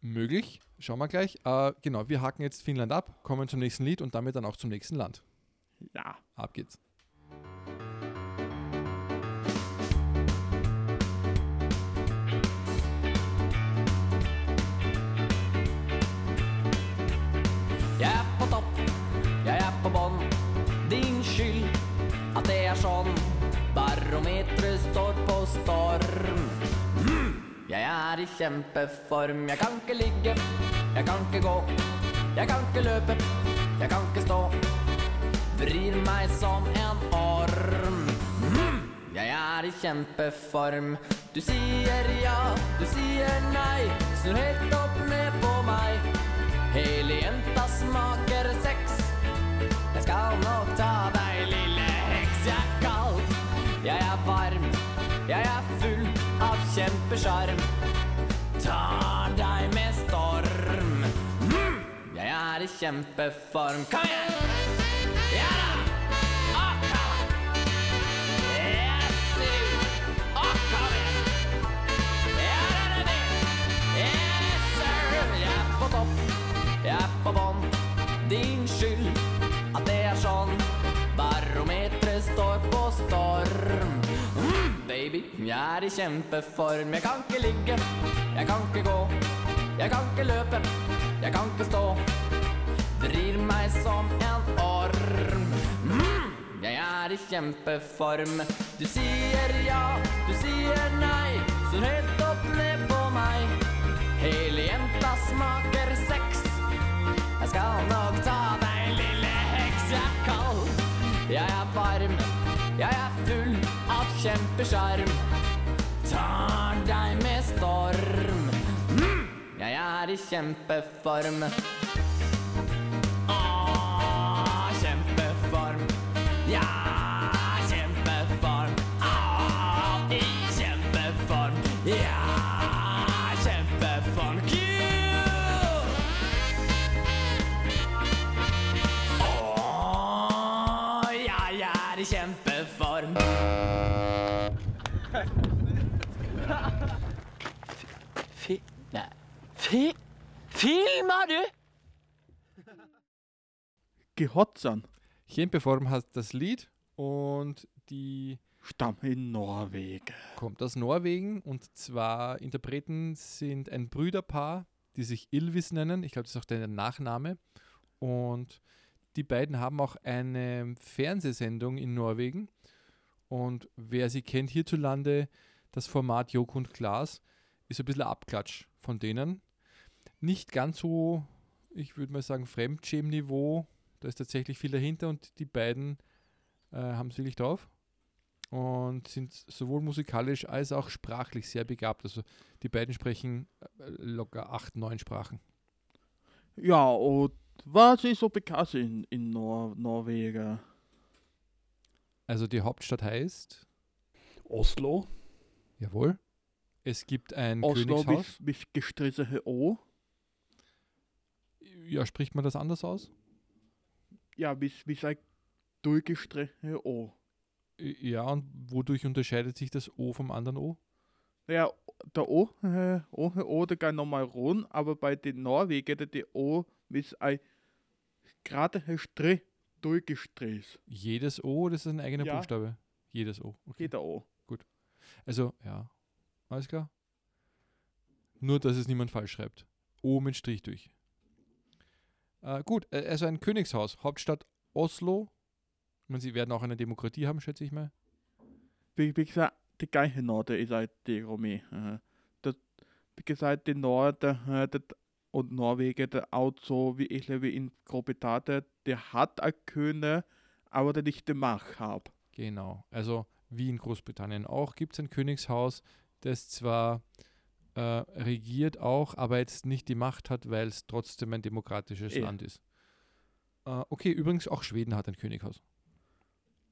Möglich, schauen wir gleich. Äh, genau, wir haken jetzt Finnland ab, kommen zum nächsten Lied und damit dann auch zum nächsten Land. Ja. Ab geht's. Barometeret står på storm. Mm. Jeg er i kjempeform. Jeg kan ikke ligge, jeg kan ikke gå. Jeg kan ikke løpe, jeg kan ikke stå. Vrir meg som en orm. Mm. Jeg er i kjempeform. Du sier ja, du sier nei. Snur helt opp ned på meg. Hele jenta smaker sex. Jeg skal nok ta deg, jeg er varm, jeg er full av kjempesjarm. Tar deg med storm. Mm. Jeg er i kjempeform. Kom igjen! Storm. Mm, baby, jeg er i kjempeform. Jeg kan ikke ligge, jeg kan ikke gå. Jeg kan ikke løpe, jeg kan ikke stå. Vrir meg som en orm. Mm, jeg er i kjempeform. Du sier ja, du sier nei. Snur helt opp ned på meg. Hele jenta smaker sex. Jeg skal nok ta deg, lille heks. Jeg er kald, jeg er varm, jeg er full av kjempesjarm. Tar deg med storm. Mm, jeg er i kjempeform. Fi... Filmer du? Gehotzern Kjempeform hat das Lied und die stammen in Norwegen. kommt aus Norwegen und zwar Interpreten sind ein Brüderpaar, die sich Ilvis nennen. Ich glaube, das ist auch der Nachname. Und die beiden haben auch eine Fernsehsendung in Norwegen. Und wer sie kennt hierzulande, das Format Jok und Glas, ist ein bisschen Abklatsch von denen. Nicht ganz so, ich würde mal sagen, Fremdschämen-Niveau. Da ist tatsächlich viel dahinter und die beiden äh, haben es wirklich drauf und sind sowohl musikalisch als auch sprachlich sehr begabt. Also die beiden sprechen äh, locker acht, neun Sprachen. Ja, und was ist so bekannt in, in Nor Norwegen? Also die Hauptstadt heißt Oslo. Jawohl. Es gibt ein Oslo Königshaus. mit, mit O. Ja, spricht man das anders aus? Ja, mit, mit ein durchgestrichenes O. Ja, und wodurch unterscheidet sich das O vom anderen O? Ja, der O, äh, O, O, der geht nochmal rund, aber bei den Norwegen, der die O mit ein gerade Strich durchgestrichen. Jedes O, das ist ein eigener Ja. Buchstabe. Jedes O. Okay. Jeder O. Gut. Also, ja. Alles klar. Nur, dass es niemand falsch schreibt. O mit Strich durch. Äh, gut, äh, also ein Königshaus. Hauptstadt Oslo. Ich meine, sie werden auch eine Demokratie haben, schätze ich mal. Wie, wie gesagt, die gleiche Norden ist halt die Romä. Äh, das, wie gesagt, die Norden äh, das, und Norwegen, der auch so wie ich lebe in Großbritannien, der hat ein König, aber der nicht die Macht hat. Genau. Also, wie in Großbritannien auch, gibt es ein Königshaus, das zwar äh, regiert auch, aber jetzt nicht die Macht hat, weil es trotzdem ein demokratisches Eh. Land ist. Äh, okay, übrigens auch Schweden hat ein Könighaus.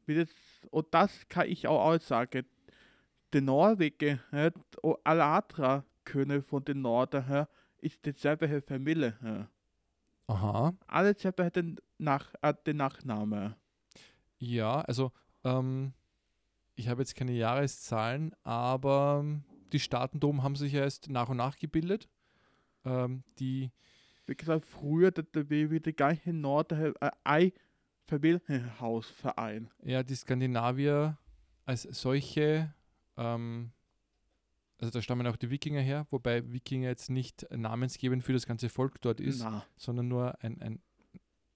Das, und das kann ich auch, auch sagen. Die Norwegen äh, und alle anderen König von den Norden äh, ist dieselbe Familie. Äh. Aha. Alle selber hat den, Nach, äh, den Nachnamen. Ja, also ähm, ich habe jetzt keine Jahreszahlen, aber die Staatendomen haben sich ja erst nach und nach gebildet. Ähm, die, Wie gesagt, früher der, der, die gleiche Norden äh, ein Familienhausverein. ja, die Skandinavier als solche, ähm, also da stammen auch die Wikinger her, wobei Wikinger jetzt nicht namensgebend für das ganze Volk dort ist, Na. sondern nur ein, ein,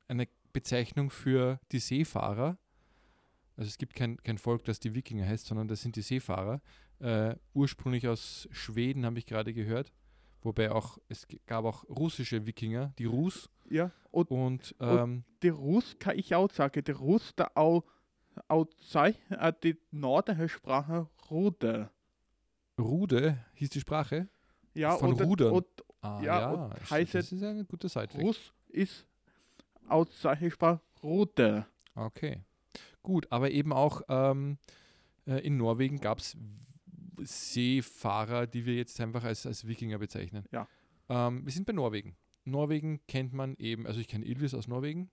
eine Bezeichnung für die Seefahrer. Also es gibt kein, kein Volk, das die Wikinger heißt, sondern das sind die Seefahrer. Äh, ursprünglich aus Schweden, habe ich gerade gehört. Wobei auch, es gab auch russische Wikinger, die Rus. Ja, und, Und, und ähm, die Russ kann ich auch sagen, die Russ da auch, auch sei, äh, die Nordensprache Rude. Rude hieß die Sprache. Ja, Von und, Rudern. und Ah, ja, ja, stimmt, heißt das ist ein guter Sidefact. Russ ist aus seiner Sprache Rude. Okay. Gut, aber eben auch ähm, äh, in Norwegen gab es Seefahrer, die wir jetzt einfach als, als Wikinger bezeichnen. Ja. Ähm, wir sind bei Norwegen. Norwegen kennt man eben, also ich kenne Ilvis aus Norwegen.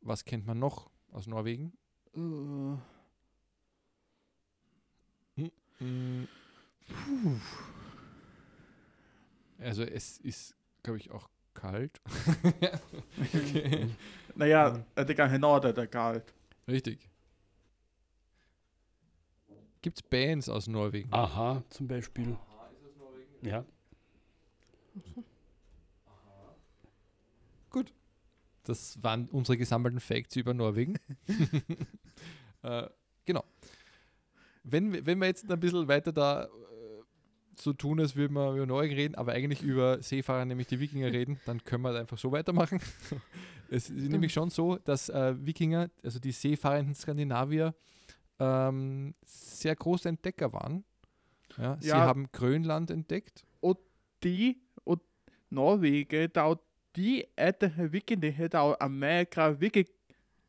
Was kennt man noch aus Norwegen? Äh, Mm, Also es ist, glaube ich, auch kalt. okay. naja, äh, der ganze Norden, der galt. Richtig. Gibt es Bands aus Norwegen? Aha, zum Beispiel. Ja. Gut. Das waren unsere gesammelten Facts über Norwegen. äh, genau. Wenn, wir- wenn wir jetzt ein bisschen weiter da äh, so tun, als würden wir über Norwegen reden, aber eigentlich über Seefahrer, nämlich die Wikinger reden, dann können wir einfach so weitermachen. es ist nämlich schon so, dass äh, Wikinger, also die seefahrenden Skandinavier, ähm, sehr große Entdecker waren. Ja, sie Ja. haben Grönland entdeckt. Og de, og Norge, der er jo de alle vikingerne, der er jo Amerika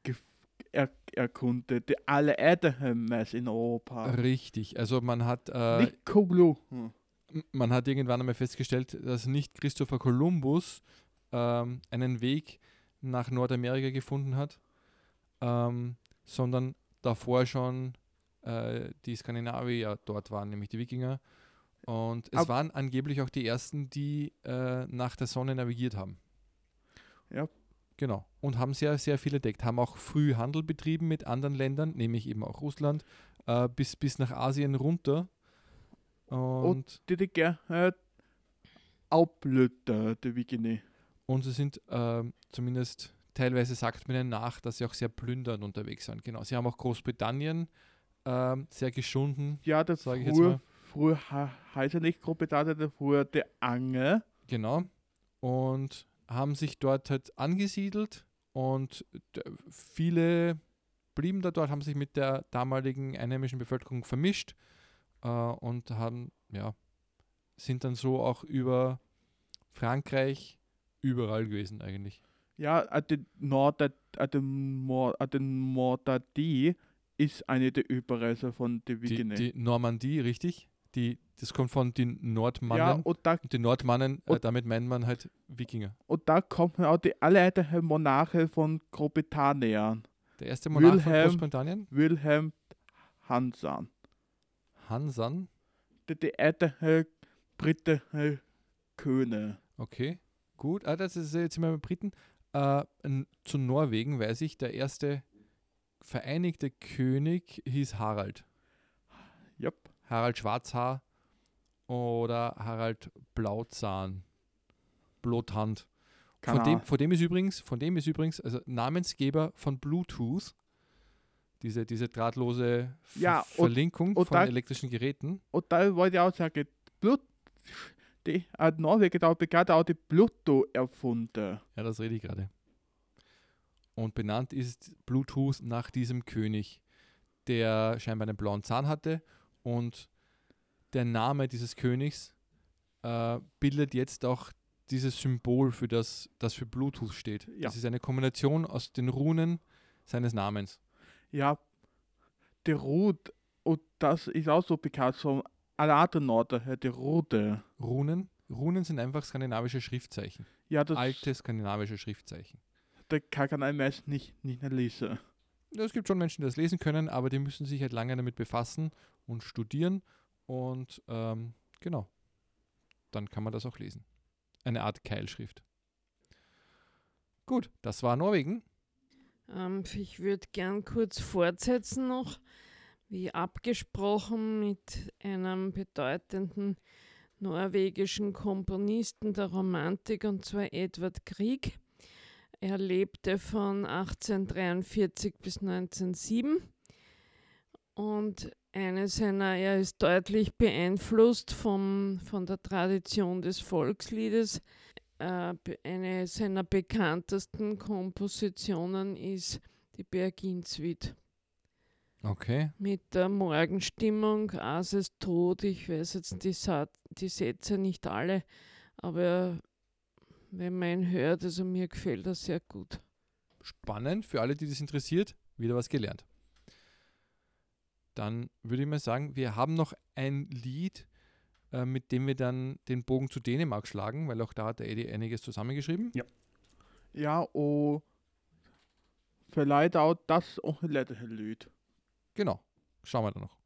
gef- er, erkundet. De alle mads in Europa. Richtig. Also man hat, äh, Nicht. Hm. man hat irgendwann einmal festgestellt, dass nicht Christopher Columbus ähm, einen Weg nach Nordamerika gefunden hat, ähm, sondern davor schon äh, die Skandinavier dort waren, nämlich die Wikinger. Und es Ab- waren angeblich auch die ersten, die äh, nach der Sonne navigiert haben. Ja. Genau. Und haben sehr, sehr viel entdeckt. Haben auch früh Handel betrieben mit anderen Ländern, nämlich eben auch Russland, äh, bis, bis nach Asien runter. Und, Og det er gerne afblødte, de vikingerne. und sie sind ähm, zumindest teilweise sagt man ihnen nach, dass sie auch sehr plündernd unterwegs sind. Genau. Sie haben auch Großbritannien ähm, sehr geschunden. Ja, das Sag ich jetzt früher, mal. früher he- heißt nicht Großbritannien, früher der Ange. Genau. Und haben sich dort halt angesiedelt und d- viele blieben da dort, haben sich mit der damaligen einheimischen Bevölkerung vermischt äh, und haben, ja, sind dann so auch über Frankreich überall gewesen eigentlich. Ja, at den Nord, at den Mord, at den Mordadie ist eine der Überreste von der Die, Vikingerne. die Normandie, richtig? Die, das kommt von den Nordmannen. Ja, und da, Und die Nordmannen, äh, und- damit meint man halt Wikinger. und da kommen auch die allerersten Monarchen von Großbritannien. Der erste Monarch von Wilhelm- Großbritannien, Wilhelm Hansan. Hansan. Der, der erste britische König. Okay, gut. Ah, das ist jetzt immer bei Briten. Äh, zu Norwegen weiß ich, der erste vereinigte König hieß Harald. Jupp. Harald Schwarzhaar oder Harald Blauzahn. Blothand. Von dem, von dem ist übrigens, von dem ist übrigens, also Namensgeber von Bluetooth, diese, diese drahtlose Ver Ja, und- Verlinkung und von da- elektrischen Geräten. Und da wollte ich auch sagen, Blut, die hat Norwegen da bekannt auch die Pluto erfunden. Ja, das rede ich gerade. Und benannt ist Bluetooth nach diesem König, der scheinbar einen blauen Zahn hatte. Und der Name dieses Königs äh, bildet jetzt auch dieses Symbol für das, das für Bluetooth steht. Ja. Das ist eine Kombination aus den Runen seines Namens. Ja, der Rot, und das ist auch so bekannt, so alle anderen Norden, die Rote. Runen? Runen sind einfach skandinavische Schriftzeichen. Ja, das, Alte skandinavische Schriftzeichen. da kann ein Mensch nicht, nicht mehr lesen. Ja, es gibt schon Menschen, die das lesen können, aber die müssen sich halt lange damit befassen und studieren. Und ähm, genau, dann kann man das auch lesen. Eine Art Keilschrift. Gut, das war Norwegen. Ähm, ich würde gern kurz fortsetzen noch, wie abgesprochen mit einem bedeutenden norwegischen Komponisten der Romantik, und zwar Edvard Grieg. Er lebte von 1843 bis 1907 und eine seiner, er ist deutlich beeinflusst vom, von der Tradition des Volksliedes. Äh, eine seiner bekanntesten Kompositionen ist die Bergin-Suite Okay. mit der Morgenstimmung, Ases Tod. Ich weiß jetzt die, Sa die Sätze nicht alle, aber wenn man ihn hört, also mir gefällt das sehr gut. Spannend für alle, die das interessiert. Wieder was gelernt. Dann würde ich mal sagen, wir haben noch ein Lied, äh, mit dem wir dann den Bogen zu Dänemark schlagen, weil auch da hat der Eddie einiges zusammengeschrieben. Ja, und vielleicht auch das auch ein letzte Lied. Genau. Schauen wir dann noch.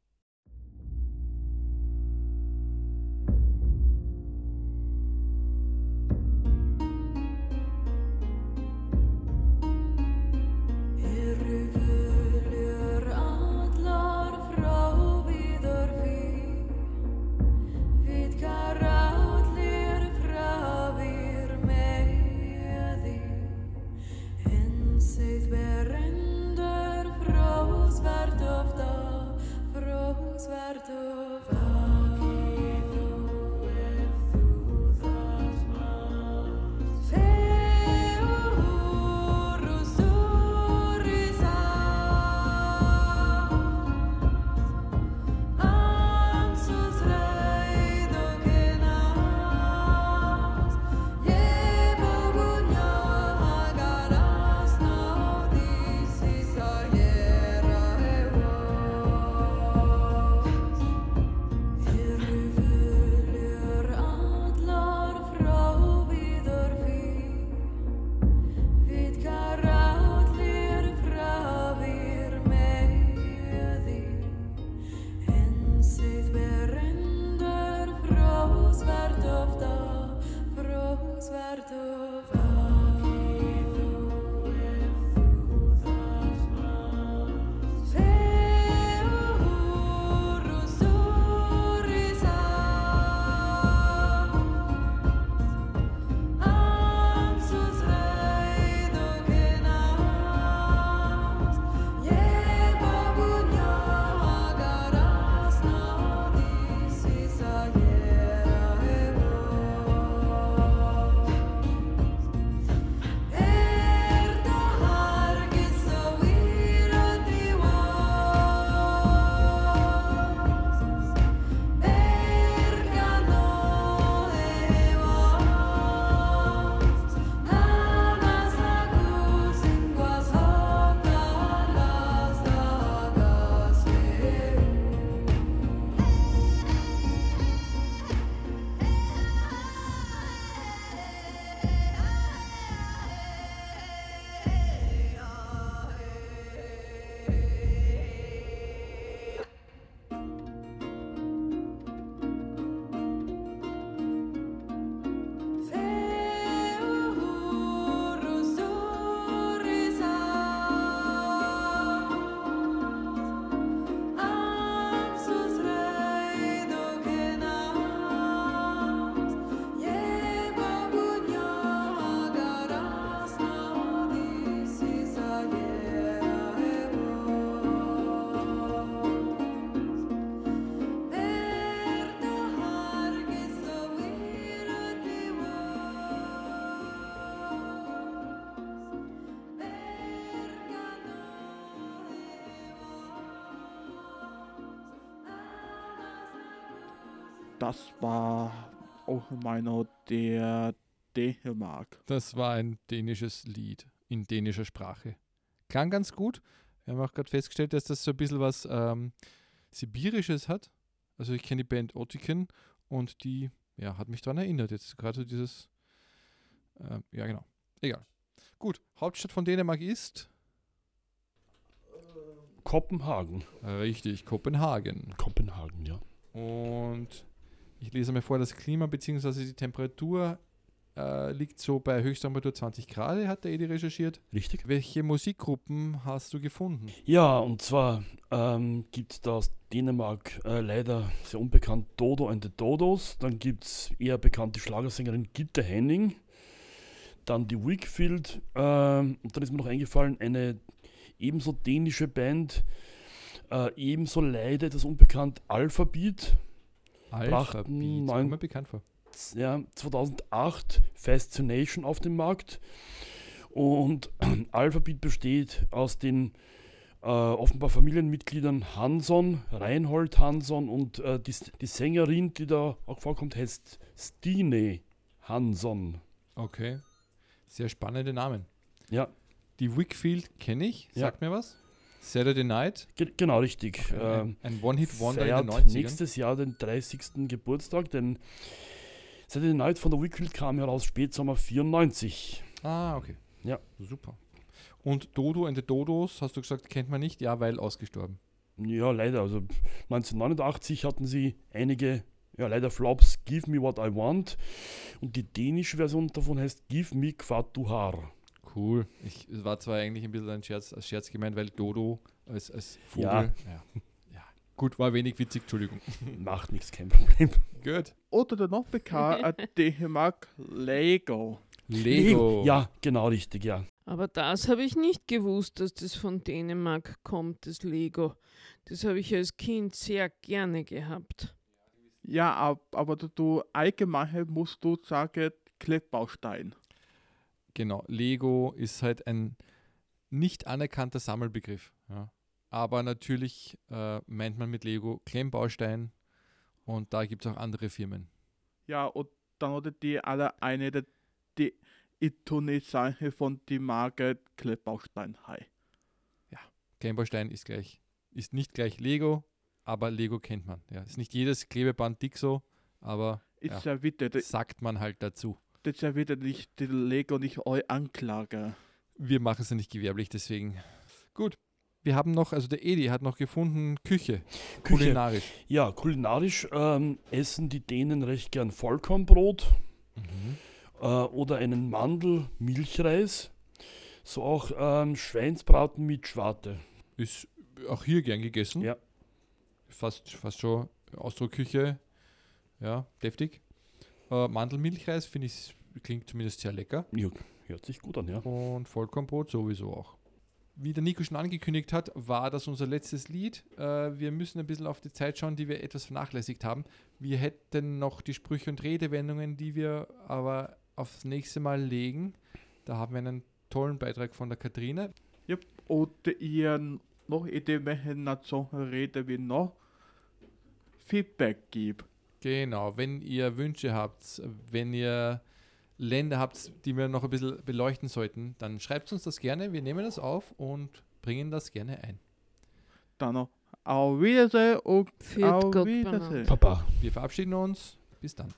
Das war auch meiner der Dänemark. Das war ein dänisches Lied in dänischer Sprache. Klang ganz gut. Wir haben auch gerade festgestellt, dass das so ein bisschen was ähm, Sibirisches hat. Also ich kenne die Band Otiken und die ja, hat mich daran erinnert. Jetzt gerade so dieses, äh, ja genau, egal. Gut, Hauptstadt von Dänemark ist Kopenhagen. richtig, Kopenhagen. Kopenhagen, ja. Und ich lese mal vor, das Klima bzw. die Temperatur äh, liegt so bei Höchsttemperatur 20 Grad, hat der Edi recherchiert. Richtig. Welche Musikgruppen hast du gefunden? Ja, und zwar ähm, gibt es da aus Dänemark äh, leider sehr unbekannt Dodo and the Dodos. Dann gibt es eher bekannte Schlagersängerin Gitte Henning. Dann die Wickfield. Ähm, und dann ist mir noch eingefallen, eine ebenso dänische Band, äh, ebenso leider etwas unbekannt, Alphabet. Alphabet, brachten kommt mir bekannt vor. ja, 2008 Fascination auf dem Markt. Und Alphabet besteht aus den äh, offenbar Familienmitgliedern Hanson, Reinhold Hanson und äh, die, die Sängerin, die da auch vorkommt, heißt Stine Hanson. Okay. Sehr spannende Namen. Ja. Die Wickfield kenne ich, Ja. sagt mir was. Saturday Night. Ge genau richtig. Okay, Ähm, ein One-Hit-Wonder in den feiert 90ern. nächstes Jahr den 30. Geburtstag, denn Saturday Night von der Wickfield kam heraus Spätsommer 94. Ah, okay. Ja. Super. Und Dodo and the Dodos, hast du gesagt, kennt man nicht? Ja, weil ausgestorben. Ja, leider. Also 1989 hatten sie einige, ja leider Flops, Give Me What I Want. Und die dänische Version davon heißt Give Me Quat du har. Cool. Ich, es war zwar eigentlich ein bisschen ein Scherz, als Scherz gemeint, weil Dodo als, als Vogel. Ja. ja. Ja. Gut, war wenig witzig, Entschuldigung. Macht nichts, kein Problem. Gut. Oder der noch bekannt, Dänemark, Lego. Lego. Ja, genau richtig, ja. Aber das habe ich nicht gewusst, dass das von Dänemark kommt, das Lego. Das habe ich als Kind sehr gerne gehabt. Ja, ab, aber du, allgemein musst du sagen, Klebbaustein. Genau. Lego ist halt ein nicht anerkannter Sammelbegriff. Ja. Aber natürlich äh, meint man mit Lego Klemmbaustein und da gibt es auch andere Firmen. Ja, und dann oder die alle eine der die Itonesache von die Marke Klebbaustein Hai. Klemmbaustein ist gleich, ist nicht gleich Lego, aber Lego kennt man. Ja. Ist nicht jedes Klebeband dick so, aber Ist ja, ja sagt man halt dazu. Ist ja wieder nicht die Lego nicht eu Anklage. Wir machen es ja nicht gewerblich, deswegen. Gut. Wir haben noch, also der Edi hat noch gefunden, Küche, Küche. kulinarisch. Ja, kulinarisch ähm, essen die Dänen recht gern Vollkornbrot. Mhm. äh, oder einen Mandel-Milchreis. So auch ähm, Schweinsbraten mit Schwarte. Ist auch hier gern gegessen. Ja. Fast, fast schon Ausdruckküche. Ja, deftig. Äh, Mandelmilchreis finde ich, klingt zumindest sehr lecker. Ja, hört sich gut an, ja. Und Vollkornbrot sowieso auch. Wie der Nico schon angekündigt hat, war das unser letztes Lied. Äh, wir müssen ein bisschen auf die Zeit schauen, die wir etwas vernachlässigt haben. Wir hätten noch die Sprüche und Redewendungen, die wir aber aufs nächste Mal legen. Da haben wir einen tollen Beitrag von der Katrina. Ja, oder ihr noch Ideen, welche wir noch Feedback gibt. Genau, wenn ihr Wünsche habt, wenn ihr Länder habt, die wir noch ein bisschen beleuchten sollten, dann schreibt uns das gerne. Wir nehmen das auf und bringen das gerne ein. Dann noch auf Wiedersehen und auf Wiedersehen. Papa. Wir verabschieden uns. Bis dann.